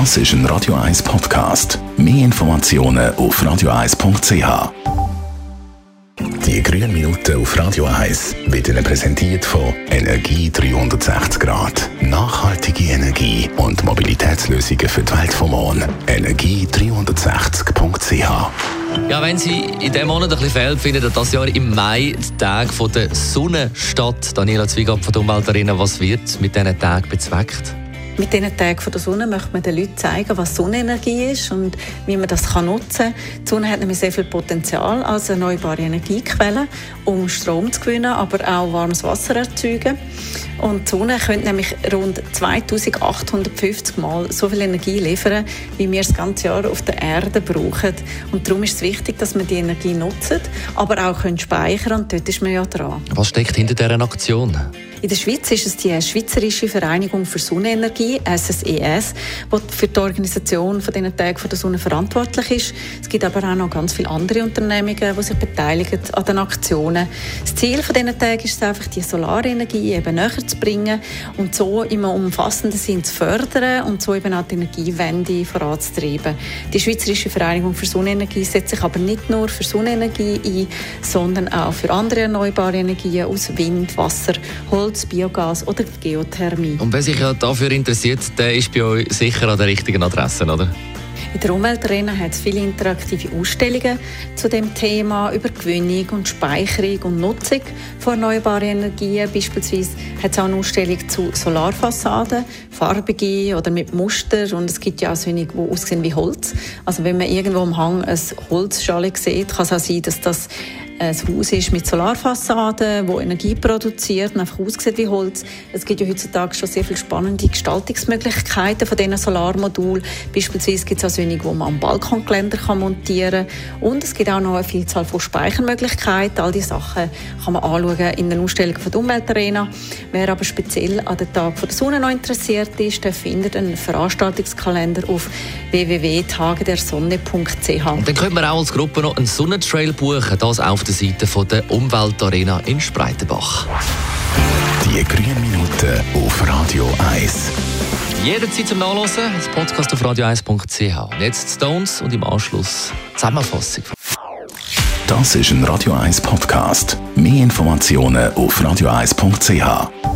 Das ist ein Radio 1 Podcast. Mehr Informationen auf radio1.ch. Die grünen Minuten auf Radio 1 wird Ihnen präsentiert von Energie 360 Grad. Nachhaltige Energie und Mobilitätslösungen für die Welt vom Morgen. Energie360.ch Ja, wenn Sie in diesem Monat ein bisschen fehlt, finden das Jahr im Mai die Tag der Sonne statt. Daniela Zwiegab von der Umweltarena, was wird mit diesen Tagen bezweckt? Mit diesen Tagen der Sonne möchte man den Leuten zeigen, was Sonnenenergie ist und wie man das kann nutzen kann. Die Sonne hat nämlich sehr viel Potenzial als erneuerbare Energiequelle, um Strom zu gewinnen, aber auch warmes Wasser erzeugen. Und die Sonne könnte nämlich rund 2850 Mal so viel Energie liefern, wie wir das ganze Jahr auf der Erde brauchen. Und darum ist es wichtig, dass wir die Energie nutzen, aber auch können speichern und dort ist man ja dran. Was steckt hinter dieser Aktion? In der Schweiz ist es die Schweizerische Vereinigung für Sonnenenergie, SSES, die für die Organisation von diesen Tagen der Sonne verantwortlich ist. Es gibt aber auch noch ganz viele andere Unternehmungen, die sich beteiligen an den Aktionen. Das Ziel von diesen Tagen ist es einfach, die Solarenergie eben näher zu bringen und so im umfassenden Sinn zu fördern und so eben auch die Energiewende voranzutreiben. Die Schweizerische Vereinigung für Sonnenenergie setzt sich aber nicht nur für Sonnenenergie ein, sondern auch für andere erneuerbare Energien aus Wind, Wasser, Holz, Holz, Biogas oder Geothermie. Und wer sich ja dafür interessiert, der ist bei euch sicher an der richtigen Adresse, oder? In der Umweltarena hat es viele interaktive Ausstellungen zu dem Thema über Gewinnung und Speicherung und Nutzung von erneuerbaren Energien. Beispielsweise hat es auch eine Ausstellung zu Solarfassaden, farbige oder mit Muster und es gibt ja auch solche, die aussehen wie Holz. Also wenn man irgendwo am Hang eine Holzschale sieht, kann es auch sein, dass das ein Haus ist mit Solarfassaden, wo Energie produziert und einfach aussieht wie Holz. Es gibt ja heutzutage schon sehr viele spannende Gestaltungsmöglichkeiten von diesen Solarmodulen. Beispielsweise gibt es auch solche, wo man am Balkongeländer montieren kann. Und es gibt auch noch eine Vielzahl von Speichermöglichkeiten. All diese Sachen kann man anschauen in der Ausstellung von der Umweltarena. Wer aber speziell an den Tag der Sonne noch interessiert ist, der findet einen Veranstaltungskalender auf www.tagedersonne.ch. Dann können wir auch als Gruppe noch einen Sonnentrail buchen, das auf der Seite der Umweltarena in Spreitenbach. Die grünen Minuten auf Radio 1. Jederzeit zum Nachlesen, das Podcast auf radio1.ch. Jetzt Stones und im Anschluss Zusammenfassung. Das ist ein Radio 1 Podcast. Mehr Informationen auf radio1.ch.